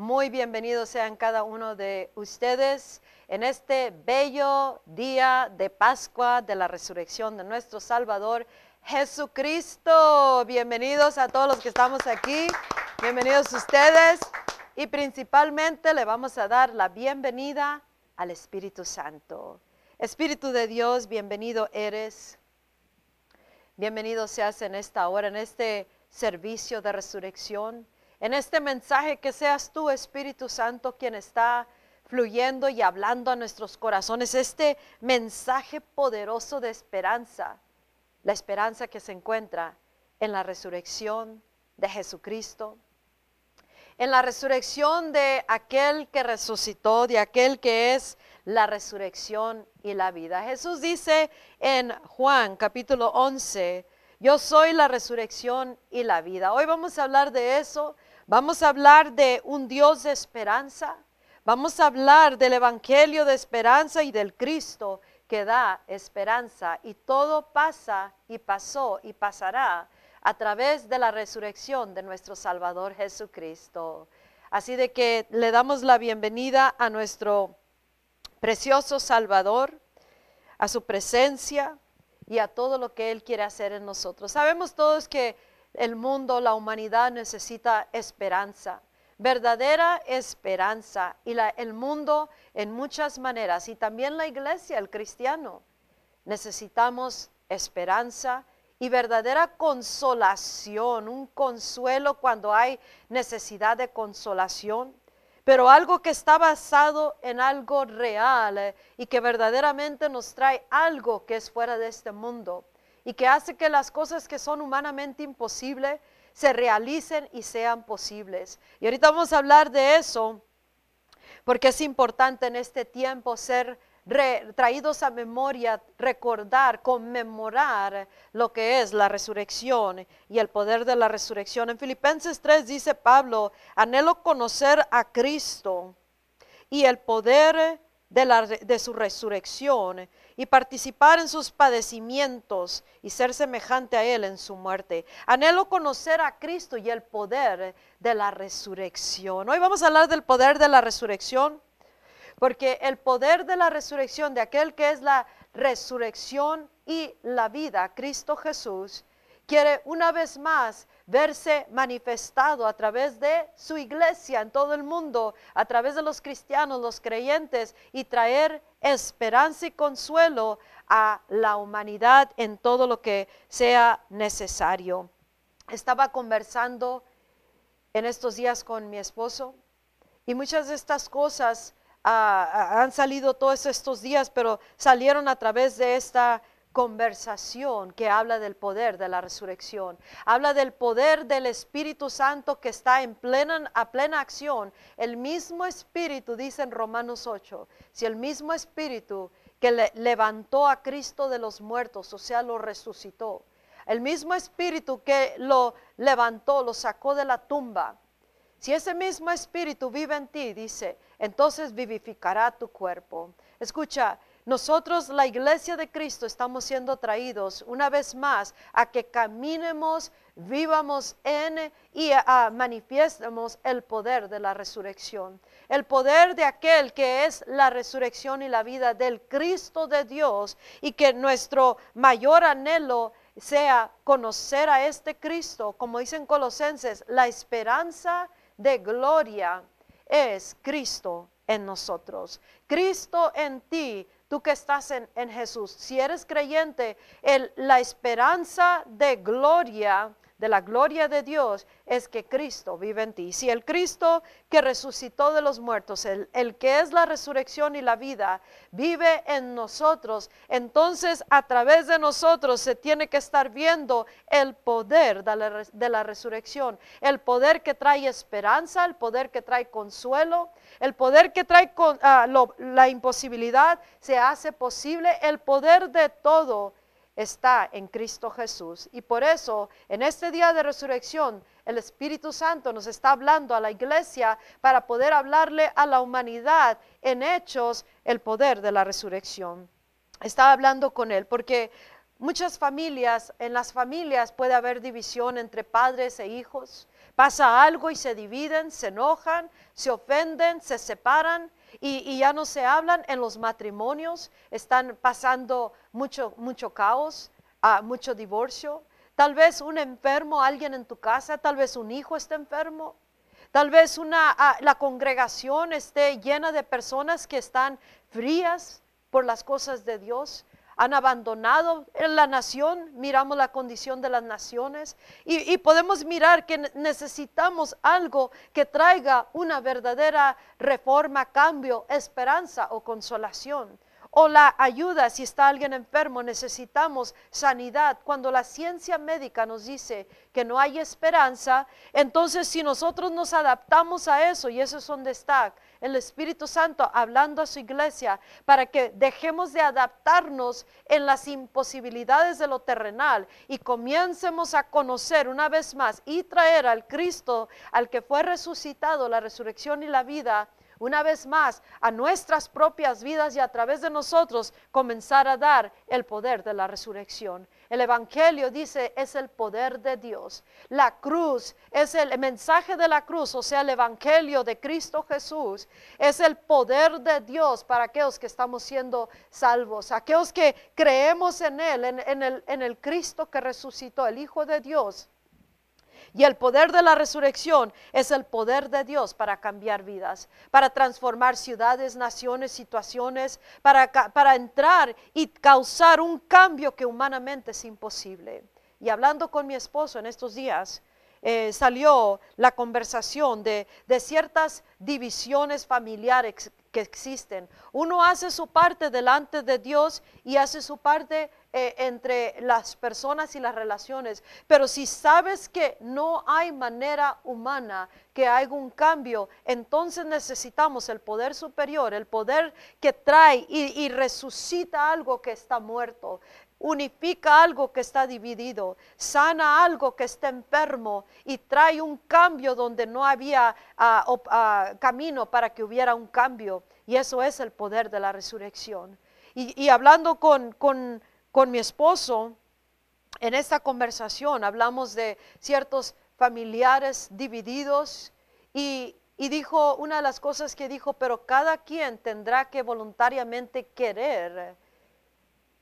Muy bienvenidos sean cada uno de ustedes en este bello día de Pascua de la resurrección de nuestro Salvador Jesucristo. Bienvenidos a todos los que estamos aquí. Bienvenidos ustedes. Y principalmente le vamos a dar la bienvenida al Espíritu Santo. Espíritu de Dios, bienvenido eres. Bienvenido seas en esta hora, en este servicio de resurrección, en este mensaje que seas tú, Espíritu Santo, quien está fluyendo y hablando a nuestros corazones, este mensaje poderoso de esperanza, la esperanza que se encuentra en la resurrección de Jesucristo, en la resurrección de aquel que resucitó, de aquel que es la resurrección y la vida. Jesús dice en Juan capítulo 11, yo soy la resurrección y la vida. Hoy vamos a hablar de eso. Vamos a hablar de un Dios de esperanza. Vamos a hablar del Evangelio de esperanza y del Cristo que da esperanza. Y todo pasa y pasó y pasará a través de la resurrección de nuestro Salvador Jesucristo. Así de que le damos la bienvenida a nuestro precioso Salvador, a su presencia, y a todo lo que Él quiere hacer en nosotros. Sabemos todos que el mundo, la humanidad necesita esperanza, verdadera esperanza. Y el mundo en muchas maneras, y también la iglesia, el cristiano, necesitamos esperanza y verdadera consolación, un consuelo cuando hay necesidad de consolación pero algo que está basado en algo real eh, y que verdaderamente nos trae algo que es fuera de este mundo y que hace que las cosas que son humanamente imposibles se realicen y sean posibles. Y ahorita vamos a hablar de eso porque es importante en este tiempo ser traídos a memoria, recordar, conmemorar lo que es la resurrección y el poder de la resurrección. En Filipenses 3 dice Pablo, anhelo conocer a Cristo y el poder de, la, de su resurrección y participar en sus padecimientos y ser semejante a Él en su muerte. Anhelo conocer a Cristo y el poder de la resurrección. Hoy vamos a hablar del poder de la resurrección porque el poder de la resurrección, de aquel que es la resurrección y la vida, Cristo Jesús, quiere una vez más verse manifestado a través de su iglesia en todo el mundo, a través de los cristianos, los creyentes, y traer esperanza y consuelo a la humanidad en todo lo que sea necesario. Estaba conversando en estos días con mi esposo y muchas de estas cosas han salido todos estos días, pero salieron a través de esta conversación que habla del poder de la resurrección. Habla del poder del Espíritu Santo que está en plena, a plena acción. El mismo Espíritu, dice en Romanos 8, si el mismo Espíritu que levantó a Cristo de los muertos, o sea, lo resucitó, el mismo Espíritu que lo levantó, lo sacó de la tumba, si ese mismo Espíritu vive en ti, dice, entonces vivificará tu cuerpo. Escucha, nosotros, la iglesia de Cristo, estamos siendo traídos una vez más a que caminemos, vivamos en y manifiestemos el poder de la resurrección. El poder de aquel que es la resurrección y la vida del Cristo de Dios y que nuestro mayor anhelo sea conocer a este Cristo, como dicen Colosenses, la esperanza de gloria es Cristo en nosotros. Cristo en ti, tú que estás en, Jesús. Si eres creyente, el, la esperanza de gloria de la gloria de Dios es que Cristo vive en ti. Si el Cristo que resucitó de los muertos, el, el, que es la resurrección y la vida, vive en nosotros, entonces a través de nosotros se tiene que estar viendo el poder de la, resurrección, el poder que trae esperanza, el poder que trae consuelo, el poder que trae con, ah, la imposibilidad, se hace posible, el poder de todo está en Cristo Jesús. Y por eso, en este día de resurrección, el Espíritu Santo nos está hablando a la iglesia para poder hablarle a la humanidad en hechos el poder de la resurrección. Estaba hablando con él porque muchas familias, en las familias puede haber división entre padres e hijos, pasa algo y se dividen, se enojan, se ofenden, se separan y, ya no se hablan. En los matrimonios están pasando mucho, mucho caos, ah, mucho divorcio. Tal vez un enfermo, alguien en tu casa, tal vez un hijo está enfermo. Tal vez una, ah, la congregación esté llena de personas que están frías por las cosas de Dios han abandonado la nación, miramos la condición de las naciones y, podemos mirar que necesitamos algo que traiga una verdadera reforma, cambio, esperanza o consolación o la ayuda si está alguien enfermo, necesitamos sanidad. Cuando la ciencia médica nos dice que no hay esperanza, entonces si nosotros nos adaptamos a eso, y eso es donde está el Espíritu Santo hablando a su iglesia para que dejemos de adaptarnos en las imposibilidades de lo terrenal y comiencemos a conocer una vez más y traer al Cristo, al que fue resucitado, la resurrección y la vida, una vez más a nuestras propias vidas y a través de nosotros comenzar a dar el poder de la resurrección. El Evangelio dice es el poder de Dios. La cruz es el mensaje de la cruz, o sea, el Evangelio de Cristo Jesús, es el poder de Dios para aquellos que estamos siendo salvos, aquellos que creemos en Él, en, el, Cristo que resucitó, el Hijo de Dios. Y el poder de la resurrección es el poder de Dios para cambiar vidas, para transformar ciudades, naciones, situaciones, para, para entrar y causar un cambio que humanamente es imposible. Y hablando con mi esposo en estos días, eh, salió la conversación de, de, ciertas divisiones familiares que existen. Uno hace su parte delante de Dios y hace su parte eh, entre las personas y las relaciones. Pero si sabes que no hay manera humana que haga un cambio, entonces necesitamos el poder superior, el poder que trae y, resucita algo que está muerto unifica algo que está dividido, sana algo que está enfermo y trae un cambio donde no había ah, ah, camino para que hubiera un cambio. Y eso es el poder de la resurrección. Y, hablando con, con mi esposo, en esta conversación hablamos de ciertos familiares divididos y, dijo, una de las cosas que dijo, pero cada quien tendrá que voluntariamente querer,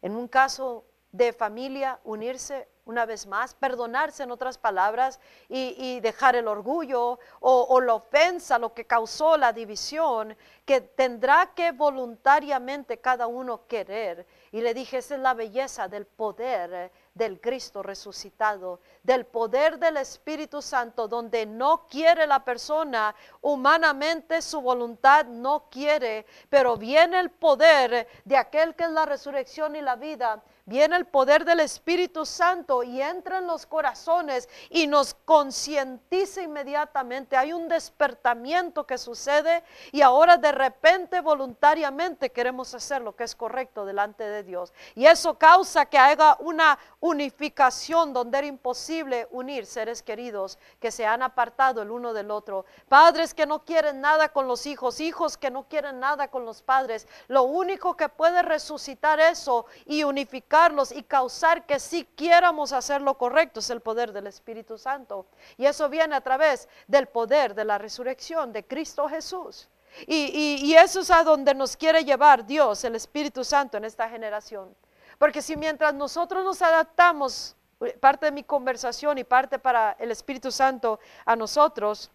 en un caso de familia, unirse una vez más, perdonarse en otras palabras y, dejar el orgullo o, o, la ofensa, lo que causó la división, que tendrá que voluntariamente cada uno querer. Y le dije, esa es la belleza del poder del Cristo resucitado, del poder del Espíritu Santo, donde no quiere la persona humanamente, su voluntad no quiere, pero viene el poder de aquel que es la resurrección y la vida, viene el poder del Espíritu Santo y entra en los corazones y nos concientiza inmediatamente. Hay un despertamiento que sucede y ahora de repente voluntariamente queremos hacer lo que es correcto delante de Dios. Y eso causa que haga una unificación donde era imposible unir seres queridos que se han apartado el uno del otro. Padres que no quieren nada con los hijos, hijos que no quieren nada con los padres. Lo único que puede resucitar eso y y causar que si quieramos hacer lo correcto es el poder del Espíritu Santo. Y eso viene a través del poder de la resurrección de Cristo Jesús. Y, y, eso es a donde nos quiere llevar Dios, el Espíritu Santo en esta generación. Porque si mientras nosotros nos adaptamos, parte de mi conversación y parte para el Espíritu Santo a nosotros,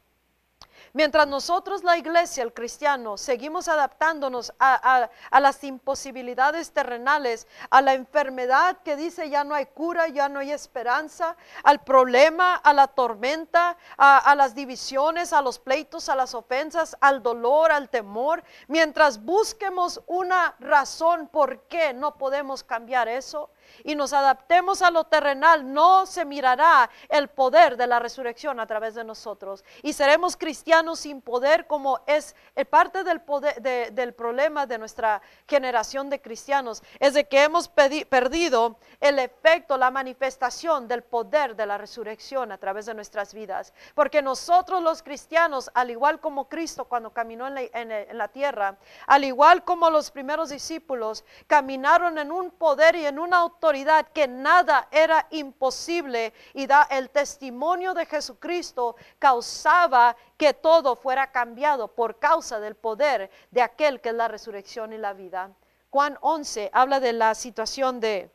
Mientras nosotros, la iglesia, el cristiano, seguimos adaptándonos a, las imposibilidades terrenales, a la enfermedad que dice ya no hay cura, ya no hay esperanza, al problema, a la tormenta, a las divisiones, a los pleitos, a las ofensas, al dolor, al temor, mientras busquemos una razón por qué no podemos cambiar eso, y nos adaptemos a lo terrenal, no se mirará el poder de la resurrección a través de nosotros. Y seremos cristianos sin poder como es eh, parte del, poder, del problema de nuestra generación de cristianos. Es de que hemos perdido el efecto, la manifestación del poder de la resurrección a través de nuestras vidas. Porque nosotros los cristianos, al igual como Cristo cuando caminó en la, en la tierra, al igual como los primeros discípulos, caminaron en un poder y en una autoridad que nada era imposible y da el testimonio de Jesucristo causaba que todo fuera cambiado por causa del poder de aquel que es la resurrección y la vida. Juan 11 habla de la situación de,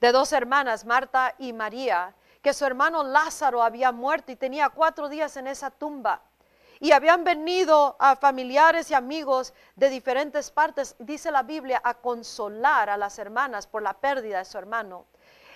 de dos hermanas, Marta y María, que su hermano Lázaro había muerto y tenía cuatro días en esa tumba. Y habían venido a familiares y amigos de diferentes partes, dice la Biblia, a consolar a las hermanas por la pérdida de su hermano.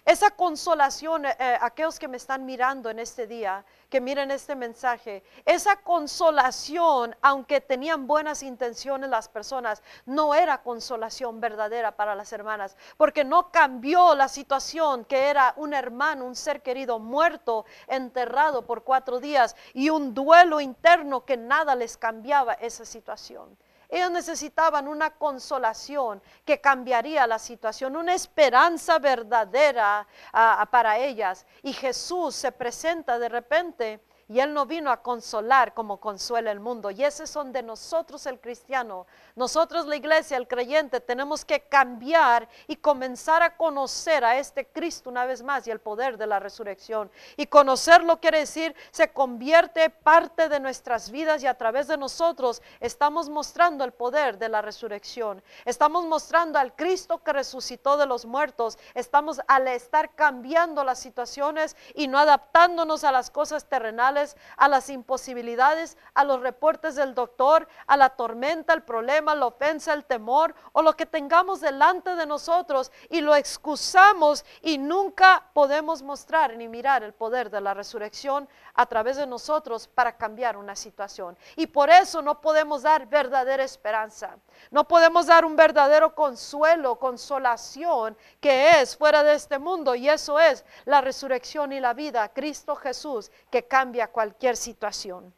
Esa consolación, eh, eh, aquellos que me están mirando en este día, que miren este mensaje, esa consolación, aunque tenían buenas intenciones las personas, no era consolación verdadera para las hermanas, porque no cambió la situación que era un hermano, un ser querido muerto, enterrado por cuatro días y un duelo interno que nada les cambiaba esa situación. Ellos necesitaban una consolación que cambiaría la situación, una esperanza verdadera ah, para ellas. Y Jesús se presenta de repente y Él no vino a consolar como consuela el mundo. Y ese son de nosotros el cristiano. Nosotros la iglesia, el creyente, tenemos que cambiar y comenzar a conocer a este Cristo una vez más y el poder de la resurrección. Y conocerlo quiere decir, se convierte parte de nuestras vidas y a través de nosotros estamos mostrando el poder de la resurrección. Estamos mostrando al Cristo que resucitó de los muertos. Estamos al estar cambiando las situaciones y no adaptándonos a las cosas terrenales a las imposibilidades, a los reportes del doctor, a la tormenta, el problema, la ofensa, el temor o lo que tengamos delante de nosotros y lo excusamos y nunca podemos mostrar ni mirar el poder de la resurrección a través de nosotros para cambiar una situación. Y por eso no podemos dar verdadera esperanza. No podemos dar un verdadero consuelo, consolación que es fuera de este mundo. Y eso es la resurrección y la vida, Cristo Jesús, que cambia cualquier situación.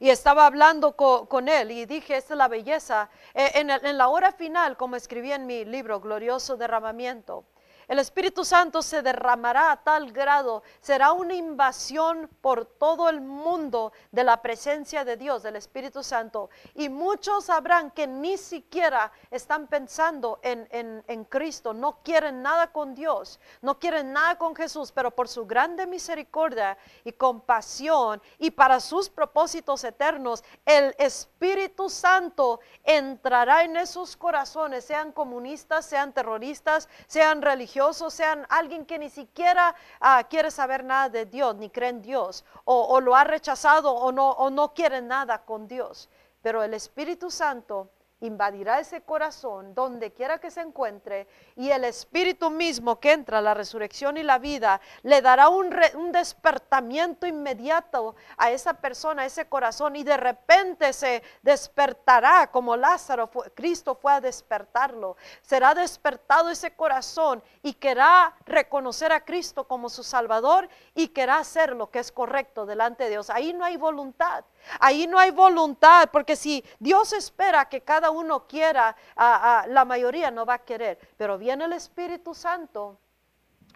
Y estaba hablando con, él y dije, esta es la belleza. Eh, en, en la hora final, como escribí en mi libro, Glorioso Derramamiento, el Espíritu Santo se derramará a tal grado, será una invasión por todo el mundo de la presencia de Dios, del Espíritu Santo. Y muchos sabrán que ni siquiera están pensando en, en, Cristo, no quieren nada con Dios, no quieren nada con Jesús, pero por su grande misericordia y compasión y para sus propósitos eternos, el Espíritu Santo entrará en esos corazones, sean comunistas, sean terroristas, sean religiosos sean alguien que ni siquiera ah, quiere saber nada de Dios, ni cree en Dios, o, lo ha rechazado o no, o no quiere nada con Dios. Pero el Espíritu Santo invadirá ese corazón donde quiera que se encuentre y el Espíritu mismo que entra, la resurrección y la vida, le dará un, despertamiento inmediato a esa persona, a ese corazón y de repente se despertará como Lázaro, Cristo fue a despertarlo. Será despertado ese corazón y querrá reconocer a Cristo como su Salvador y querrá hacer lo que es correcto delante de Dios. Ahí no hay voluntad. Ahí no hay voluntad, porque si Dios espera que cada uno quiera, la mayoría no va a querer. Pero viene el Espíritu Santo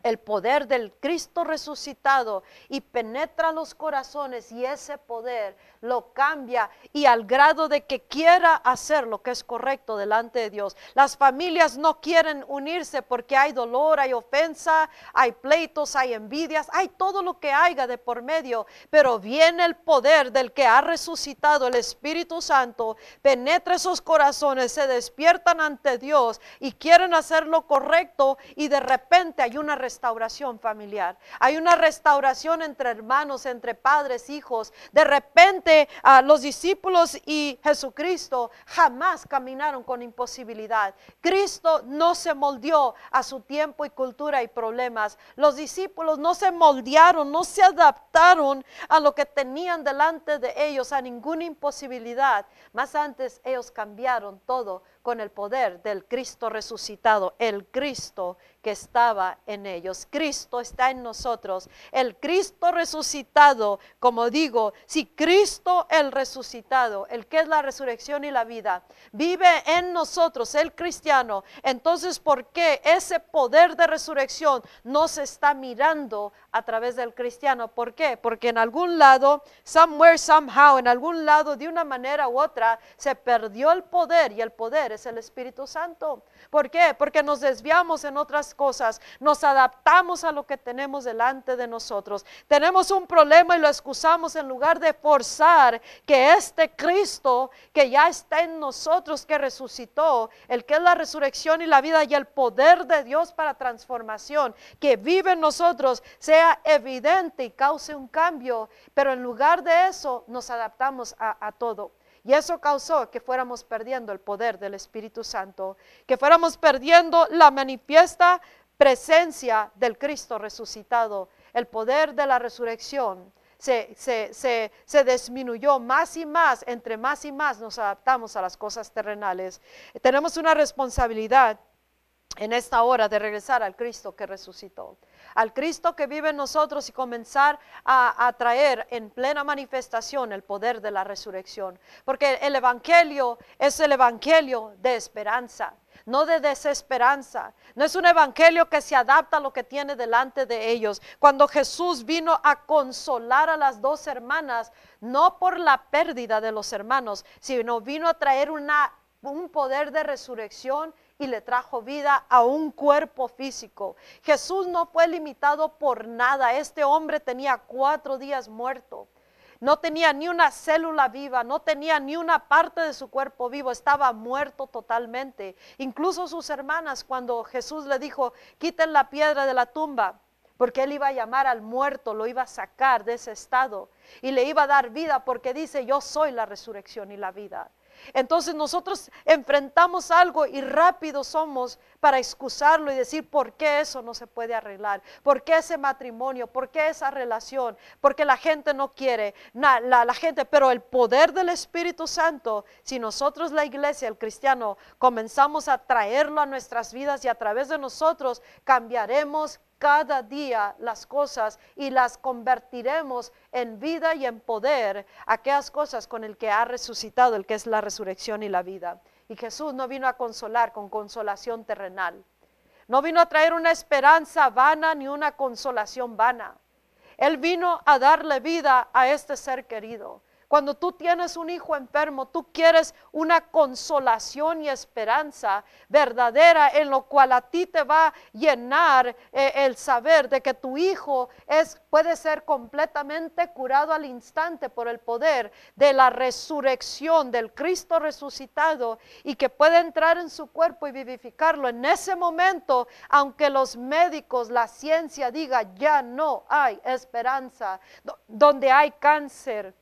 el poder del Cristo resucitado y penetra los corazones y ese poder lo cambia y al grado de que quiera hacer lo que es correcto delante de Dios. Las familias no quieren unirse porque hay dolor, hay ofensa, hay pleitos, hay envidias, hay todo lo que haya de por medio, pero viene el poder del que ha resucitado el Espíritu Santo, penetra esos corazones, se despiertan ante Dios y quieren hacer lo correcto y de repente hay una restauración familiar, hay una restauración entre hermanos, entre padres, hijos, de repente a los discípulos y Jesucristo jamás caminaron con imposibilidad. Cristo no se moldeó a su tiempo y cultura y problemas. Los discípulos no se moldearon, no se adaptaron a lo que tenían delante de ellos, a ninguna imposibilidad. Más antes ellos cambiaron todo con el poder del Cristo resucitado, el Cristo que estaba en ellos. Cristo está en nosotros. El Cristo resucitado, como digo, si Cristo el resucitado, el que es la resurrección y la vida, vive en nosotros, el cristiano, entonces ¿por qué ese poder de resurrección no se está mirando a través del cristiano? ¿Por qué? Porque en algún lado, somewhere, somehow, en algún lado, de una manera u otra, se perdió el poder y el poder es el Espíritu Santo. ¿Por qué? Porque nos desviamos en otras cosas, nos adaptamos a lo que tenemos delante de nosotros. Tenemos un problema y lo excusamos en lugar de forzar que este Cristo que ya está en nosotros, que resucitó, el que es la resurrección y la vida y el poder de Dios para transformación, que vive en nosotros, sea evidente y cause un cambio. Pero en lugar de eso, nos adaptamos a, a todo. Y eso causó que fuéramos perdiendo el poder del Espíritu Santo, que fuéramos perdiendo la manifiesta presencia del Cristo resucitado. El poder de la resurrección se, se, se, se, disminuyó más y más, entre más y más nos adaptamos a las cosas terrenales. Tenemos una responsabilidad en esta hora de regresar al Cristo que resucitó al Cristo que vive en nosotros y comenzar a, traer en plena manifestación el poder de la resurrección. Porque el Evangelio es el Evangelio de esperanza no de desesperanza. No es un evangelio que se adapta a lo que tiene delante de ellos. Cuando Jesús vino a consolar a las dos hermanas, no por la pérdida de los hermanos, sino vino a traer una, un poder de resurrección y le trajo vida a un cuerpo físico. Jesús no fue limitado por nada. Este hombre tenía cuatro días muerto. No tenía ni una célula viva, no tenía ni una parte de su cuerpo vivo, estaba muerto totalmente. Incluso sus hermanas, cuando Jesús le dijo, quiten la piedra de la tumba, porque él iba a llamar al muerto, lo iba a sacar de ese estado y le iba a dar vida, porque dice, yo soy la resurrección y la vida. Entonces nosotros enfrentamos algo y rápido somos para excusarlo y decir por qué eso no se puede arreglar, por qué ese matrimonio, por qué esa relación, porque la gente no quiere, la, la gente, pero el poder del Espíritu Santo, si nosotros la iglesia, el cristiano, comenzamos a traerlo a nuestras vidas y a través de nosotros cambiaremos cada día las cosas y las convertiremos en vida y en poder, aquellas cosas con el que ha resucitado, el que es la resurrección y la vida. Y Jesús no vino a consolar con consolación terrenal. No vino a traer una esperanza vana ni una consolación vana. Él vino a darle vida a este ser querido. Cuando tú tienes un hijo enfermo, tú quieres una consolación y esperanza verdadera en lo cual a ti te va a llenar eh, el saber de que tu hijo es, puede ser completamente curado al instante por el poder de la resurrección del Cristo resucitado y que puede entrar en su cuerpo y vivificarlo. En ese momento, aunque los médicos, la ciencia diga ya no hay esperanza, donde hay cáncer,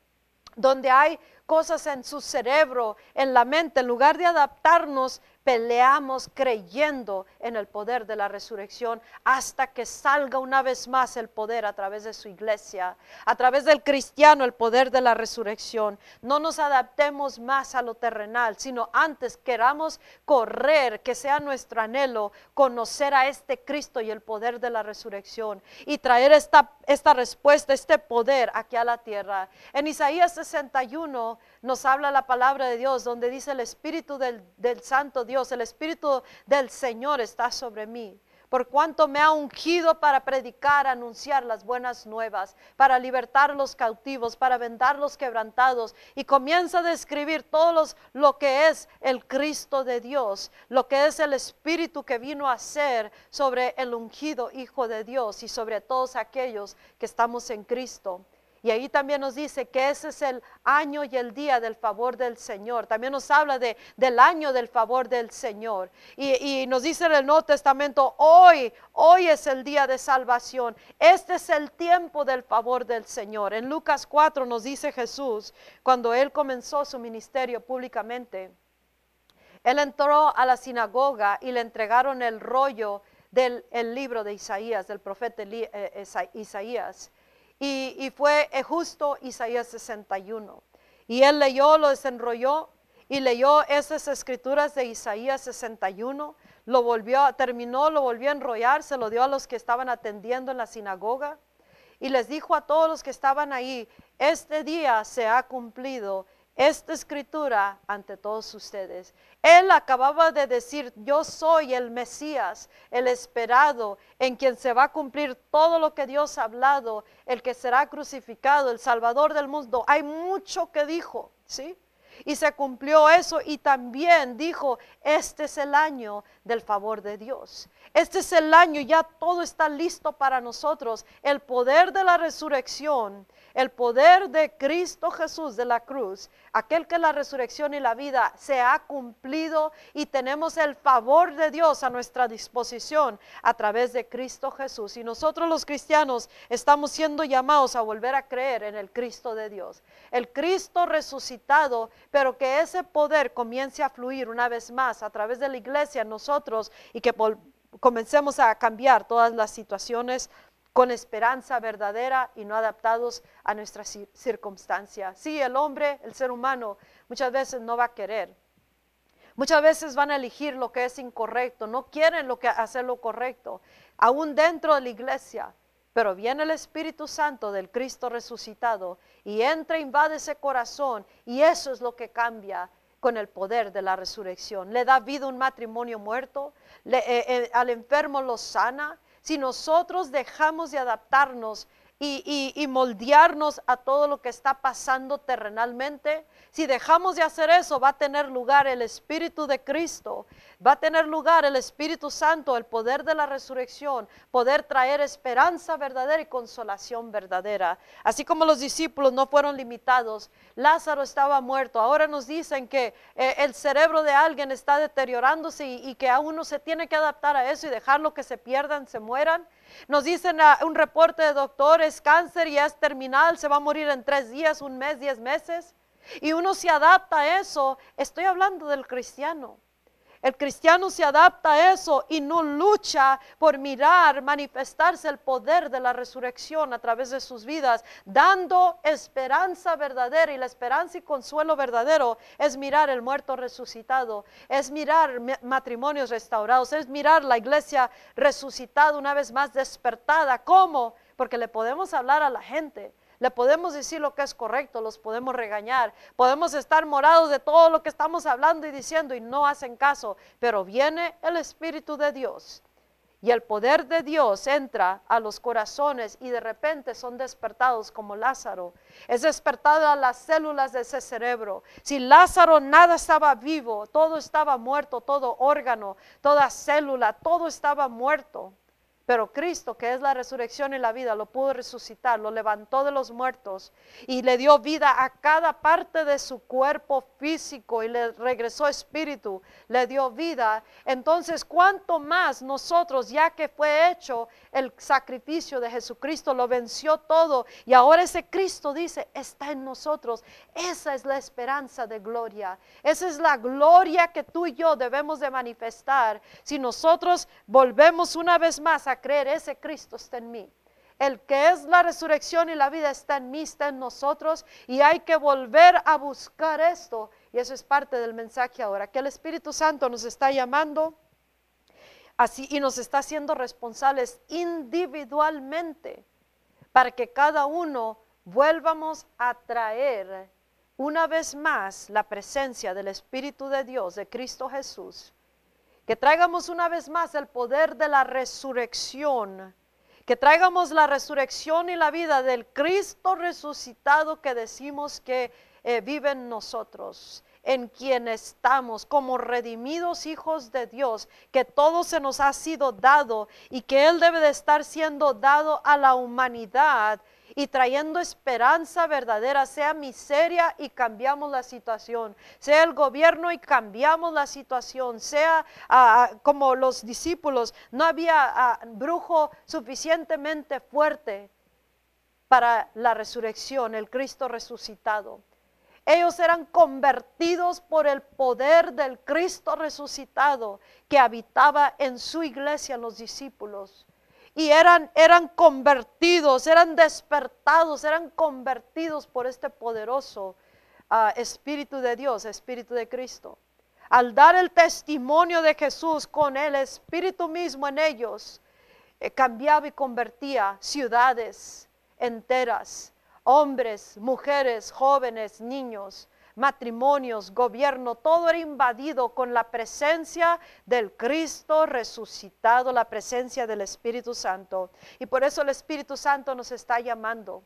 donde hay cosas en su cerebro, en la mente, en lugar de adaptarnos peleamos creyendo en el poder de la resurrección hasta que salga una vez más el poder a través de su iglesia, a través del cristiano el poder de la resurrección. No nos adaptemos más a lo terrenal, sino antes queramos correr, que sea nuestro anhelo, conocer a este Cristo y el poder de la resurrección y traer esta, esta respuesta, este poder aquí a la tierra. En Isaías 61 nos habla la palabra de Dios, donde dice el Espíritu del, Santo Dios, el Espíritu del Señor está sobre mí por cuanto me ha ungido para predicar, anunciar las buenas nuevas, para libertar los cautivos, para vendar los quebrantados. Y comienza a describir todo lo que es el Cristo de Dios, lo que es el Espíritu que vino a ser sobre el ungido Hijo de Dios y sobre todos aquellos que estamos en Cristo. Y ahí también nos dice que ese es el año y el día del favor del Señor. También nos habla de, del año del favor del Señor. Y, nos dice en el Nuevo Testamento, hoy, hoy es el día de salvación. Este es el tiempo del favor del Señor. En Lucas 4 nos dice Jesús, cuando él comenzó su ministerio públicamente, él entró a la sinagoga y le entregaron el rollo del el libro de Isaías, del profeta eh, Isaías. Y, fue eh, justo Isaías 61. Y él leyó, lo desenrolló y leyó esas escrituras de Isaías 61, lo volvió, terminó, lo volvió a enrollar, se lo dio a los que estaban atendiendo en la sinagoga y les dijo a todos los que estaban ahí, este día se ha cumplido esta escritura ante todos ustedes. Él acababa de decir, yo soy el Mesías, el esperado, en quien se va a cumplir todo lo que Dios ha hablado, el que será crucificado, el Salvador del mundo. Hay mucho que dijo, ¿sí? y se cumplió eso y también dijo, este es el año del favor de Dios. Este es el año, ya todo está listo para nosotros. El poder de la resurrección el poder de Cristo Jesús de la cruz, aquel que la resurrección y la vida se ha cumplido y tenemos el favor de Dios a nuestra disposición a través de Cristo Jesús. Y nosotros los cristianos estamos siendo llamados a volver a creer en el Cristo de Dios, el Cristo resucitado, pero que ese poder comience a fluir una vez más a través de la iglesia nosotros y que comencemos a cambiar todas las situaciones con esperanza verdadera y no adaptados a nuestras circunstancias. Sí, el hombre, el ser humano, muchas veces no va a querer. Muchas veces van a elegir lo que es incorrecto, no quieren lo que hacer lo correcto, aún dentro de la iglesia. Pero viene el Espíritu Santo del Cristo resucitado y entra, invade ese corazón y eso es lo que cambia con el poder de la resurrección. Le da vida a un matrimonio muerto, eh, eh, al enfermo lo sana, si nosotros dejamos de adaptarnos y, moldearnos a todo lo que está pasando terrenalmente, si dejamos de hacer eso, va a tener lugar el Espíritu de Cristo, va a tener lugar el Espíritu Santo, el poder de la resurrección, poder traer esperanza verdadera y consolación verdadera. Así como los discípulos no fueron limitados, Lázaro estaba muerto, ahora nos dicen que eh, el cerebro de alguien está deteriorándose y, que a uno se tiene que adaptar a eso y dejarlo que se pierdan, se mueran. Nos dicen un reporte de doctores, cáncer y es terminal, se va a morir en tres días, un mes, diez meses. Y uno se adapta a eso. Estoy hablando del cristiano. El cristiano se adapta a eso y no lucha por mirar, manifestarse el poder de la resurrección a través de sus vidas, dando esperanza verdadera. Y la esperanza y consuelo verdadero es mirar el muerto resucitado, es mirar matrimonios restaurados, es mirar la iglesia resucitada una vez más despertada. ¿Cómo? Porque le podemos hablar a la gente le podemos decir lo que es correcto, los podemos regañar, podemos estar morados de todo lo que estamos hablando y diciendo y no hacen caso, pero viene el Espíritu de Dios y el poder de Dios entra a los corazones y de repente son despertados como Lázaro. Es despertado a las células de ese cerebro. Si Lázaro nada estaba vivo, todo estaba muerto, todo órgano, toda célula, todo estaba muerto. Pero Cristo, que es la resurrección y la vida, lo pudo resucitar, lo levantó de los muertos y le dio vida a cada parte de su cuerpo físico y le regresó espíritu, le dio vida. Entonces, ¿cuánto más nosotros, ya que fue hecho el sacrificio de Jesucristo, lo venció todo y ahora ese Cristo dice, está en nosotros. Esa es la esperanza de gloria. Esa es la gloria que tú y yo debemos de manifestar si nosotros volvemos una vez más a creer, ese Cristo está en mí. El que es la resurrección y la vida está en mí, está en nosotros y hay que volver a buscar esto. Y eso es parte del mensaje ahora, que el Espíritu Santo nos está llamando así y nos está haciendo responsables individualmente para que cada uno vuelvamos a traer una vez más la presencia del Espíritu de Dios, de Cristo Jesús que traigamos una vez más el poder de la resurrección, que traigamos la resurrección y la vida del Cristo resucitado que decimos que eh, vive en nosotros, en quien estamos como redimidos hijos de Dios, que todo se nos ha sido dado y que Él debe de estar siendo dado a la humanidad y trayendo esperanza verdadera, sea miseria y cambiamos la situación, sea el gobierno y cambiamos la situación, sea ah, ah, como los discípulos, no había ah, brujo suficientemente fuerte para la resurrección, el Cristo resucitado. Ellos eran convertidos por el poder del Cristo resucitado que habitaba en su iglesia, los discípulos y eran, eran convertidos, eran despertados, eran convertidos por este poderoso ah, Espíritu de Dios, Espíritu de Cristo. Al dar el testimonio de Jesús con el Espíritu mismo en ellos, eh, cambiaba y convertía ciudades enteras, hombres, mujeres, jóvenes, niños, matrimonios, gobierno, todo era invadido con la presencia del Cristo resucitado, la presencia del Espíritu Santo. Y por eso el Espíritu Santo nos está llamando.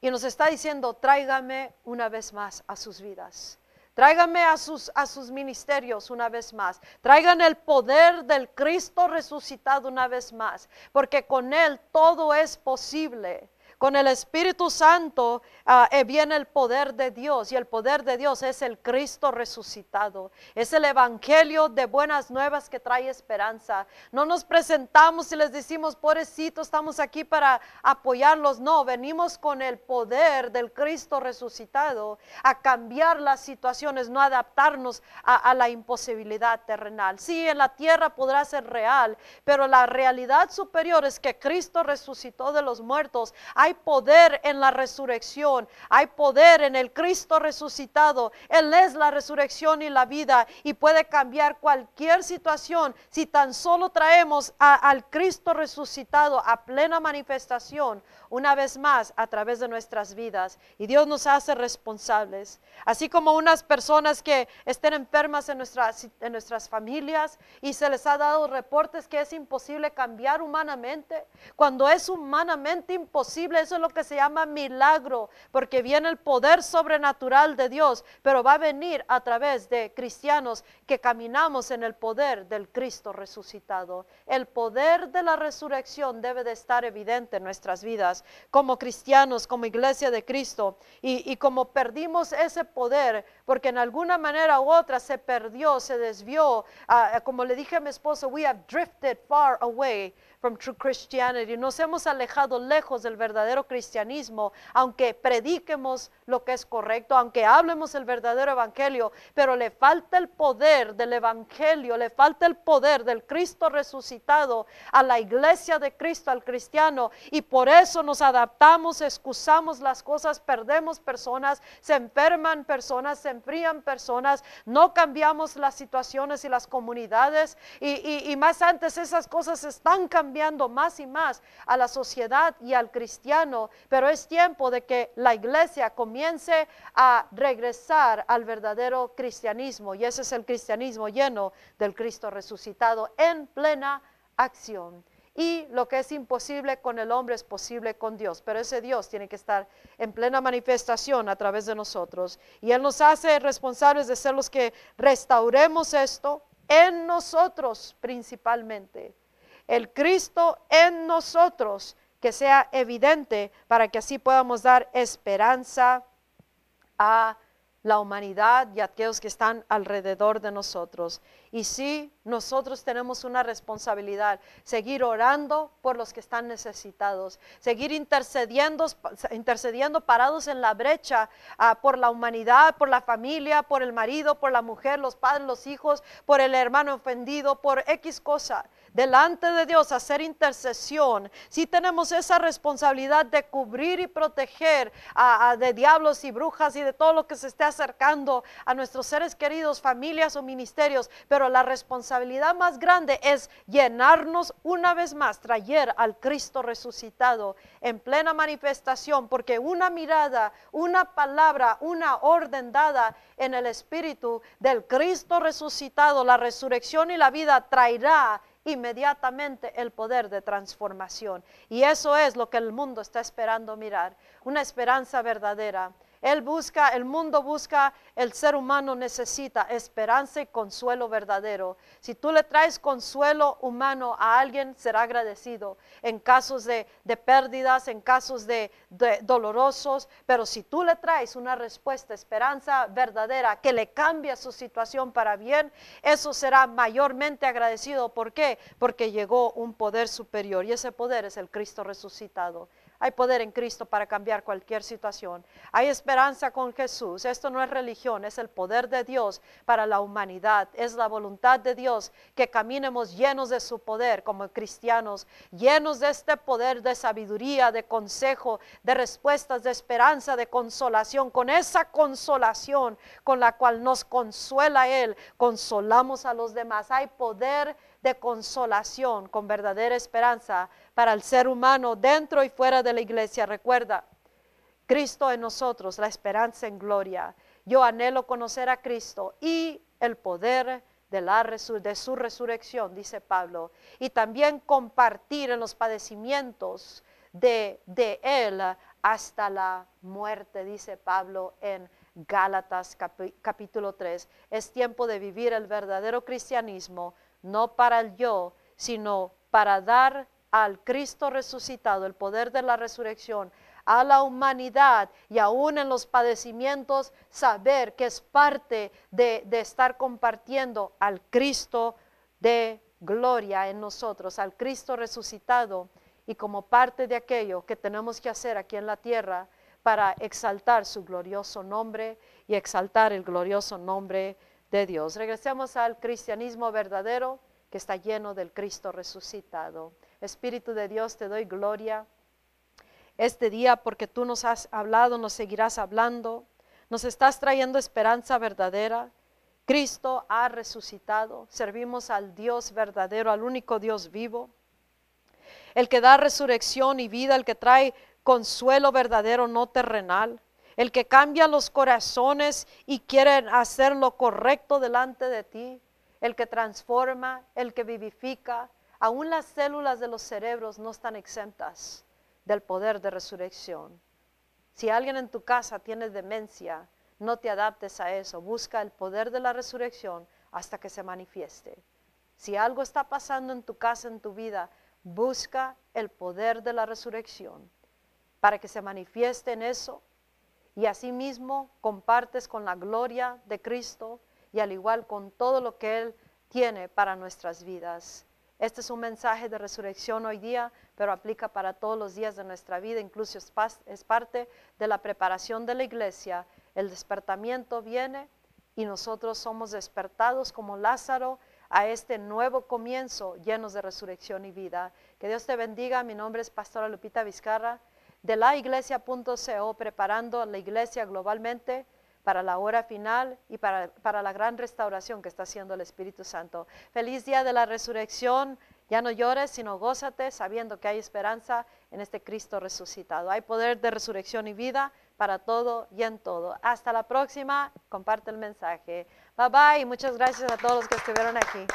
y nos está diciendo, tráigame una vez más a sus vidas. Tráigame a sus, a sus ministerios una vez más. Traigan el poder del Cristo resucitado una vez más, porque con Él todo es posible. Con el Espíritu Santo ah, eh, viene el poder de Dios y el poder de Dios es el Cristo resucitado. Es el Evangelio de buenas nuevas que trae esperanza. No nos presentamos y les decimos, pobrecito, estamos aquí para apoyarlos. No, venimos con el poder del Cristo resucitado a cambiar las situaciones, no adaptarnos a, la imposibilidad terrenal. Sí, en la tierra podrá ser real, pero la realidad superior es que Cristo resucitó de los muertos. Poder en la resurrección, hay poder en el Cristo resucitado. Él es la resurrección y la vida y puede cambiar cualquier situación si tan solo traemos al Cristo resucitado a plena manifestación una vez más a través de nuestras vidas. Y Dios nos hace responsables. Así como unas personas que estén enfermas en nuestras, en nuestras familias y se les ha dado reportes que es imposible cambiar humanamente. Cuando es humanamente imposible, eso es lo que se llama milagro, porque viene el poder sobrenatural de Dios, pero va a venir a través de cristianos que caminamos en el poder del Cristo resucitado. El poder de la resurrección debe de estar evidente en nuestras vidas como cristianos, como iglesia de Cristo. Y, como perdimos ese poder, porque en alguna manera u otra se perdió, se desvió, ah, como le dije a mi esposo, we have drifted far away from true Christianity. Nos hemos alejado lejos del verdadero cristianismo, aunque prediquemos lo que es correcto, aunque hablemos el verdadero evangelio, pero le falta el poder del evangelio, le falta el poder del Cristo resucitado a la iglesia de Cristo, al cristiano, y por eso nos adaptamos, excusamos las cosas, perdemos personas, se enferman personas, se enfrían personas, no cambiamos las situaciones y las comunidades, y, y más antes esas cosas están cambiando cambiando más y más a la sociedad y al cristiano, pero es tiempo de que la iglesia comience a regresar al verdadero cristianismo y ese es el cristianismo lleno del Cristo resucitado en plena acción. Y lo que es imposible con el hombre es posible con Dios, pero ese Dios tiene que estar en plena manifestación a través de nosotros. Y Él nos hace responsables de ser los que restauremos esto en nosotros principalmente el Cristo en nosotros, que sea evidente para que así podamos dar esperanza a la humanidad y a aquellos que están alrededor de nosotros. Y sí, nosotros tenemos una responsabilidad, seguir orando por los que están necesitados, seguir intercediendo, intercediendo parados en la brecha ah, por la humanidad, por la familia, por el marido, por la mujer, los padres, los hijos, por el hermano ofendido, por X cosa delante de Dios, hacer intercesión, si tenemos esa responsabilidad de cubrir y proteger a, de diablos y brujas y de todo lo que se esté acercando a nuestros seres queridos, familias o ministerios, pero la responsabilidad más grande es llenarnos una vez más, traer al Cristo resucitado en plena manifestación, porque una mirada, una palabra, una orden dada en el Espíritu del Cristo resucitado, la resurrección y la vida traerá inmediatamente el poder de transformación. Y eso es lo que el mundo está esperando mirar, una esperanza verdadera. Él busca, el mundo busca, el ser humano necesita esperanza y consuelo verdadero. Si tú le traes consuelo humano a alguien, será agradecido en casos de, pérdidas, en casos de, dolorosos. Pero si tú le traes una respuesta, esperanza verdadera, que le cambia su situación para bien, eso será mayormente agradecido. ¿Por qué? Porque llegó un poder superior y ese poder es el Cristo resucitado. Hay poder en Cristo para cambiar cualquier situación. Hay esperanza con Jesús. Esto no es religión, es el poder de Dios para la humanidad. Es la voluntad de Dios que caminemos llenos de su poder como cristianos, llenos de este poder de sabiduría, de consejo, de respuestas, de esperanza, de consolación. Con esa consolación con la cual nos consuela Él, consolamos a los demás. Hay poder consolación con verdadera esperanza para el ser humano dentro y fuera de la iglesia. Recuerda, Cristo en nosotros, la esperanza en gloria. Yo anhelo conocer a Cristo y el poder de, la de su resurrección, dice Pablo, y también compartir en los padecimientos de, de Él hasta la muerte, dice Pablo en Gálatas capítulo 3. Es tiempo de vivir el verdadero cristianismo, no para el yo, sino para dar al Cristo resucitado el poder de la resurrección a la humanidad y aún en los padecimientos, saber que es parte de, de estar compartiendo al Cristo de gloria en nosotros, al Cristo resucitado y como parte de aquello que tenemos que hacer aquí en la tierra para exaltar su glorioso nombre y exaltar el glorioso nombre de Dios. Regresemos al cristianismo verdadero que está lleno del Cristo resucitado. Espíritu de Dios, te doy gloria este día porque tú nos has hablado, nos seguirás hablando, nos estás trayendo esperanza verdadera. Cristo ha resucitado, servimos al Dios verdadero, al único Dios vivo, el que da resurrección y vida, el que trae consuelo verdadero, no terrenal, el que cambia los corazones y quiere hacer lo correcto delante de ti, el que transforma, el que vivifica. Aún las células de los cerebros no están exentas del poder de resurrección. Si alguien en tu casa tiene demencia, no te adaptes a eso. Busca el poder de la resurrección hasta que se manifieste. Si algo está pasando en tu casa, en tu vida, busca el poder de la resurrección para que se manifieste en eso y asimismo compartes con la gloria de Cristo y al igual con todo lo que Él tiene para nuestras vidas. Este es un mensaje de resurrección hoy día, pero aplica para todos los días de nuestra vida, incluso es, parte de la preparación de la iglesia. El despertamiento viene y nosotros somos despertados como Lázaro a este nuevo comienzo llenos de resurrección y vida. Que Dios te bendiga. Mi nombre es Pastora Lupita Vizcarra de la iglesia.co, preparando la iglesia globalmente para la hora final y para, para la gran restauración que está haciendo el Espíritu Santo. Feliz día de la resurrección. Ya no llores, sino gózate sabiendo que hay esperanza en este Cristo resucitado. Hay poder de resurrección y vida para todo y en todo. Hasta la próxima. Comparte el mensaje. Bye bye muchas gracias a todos los que estuvieron aquí.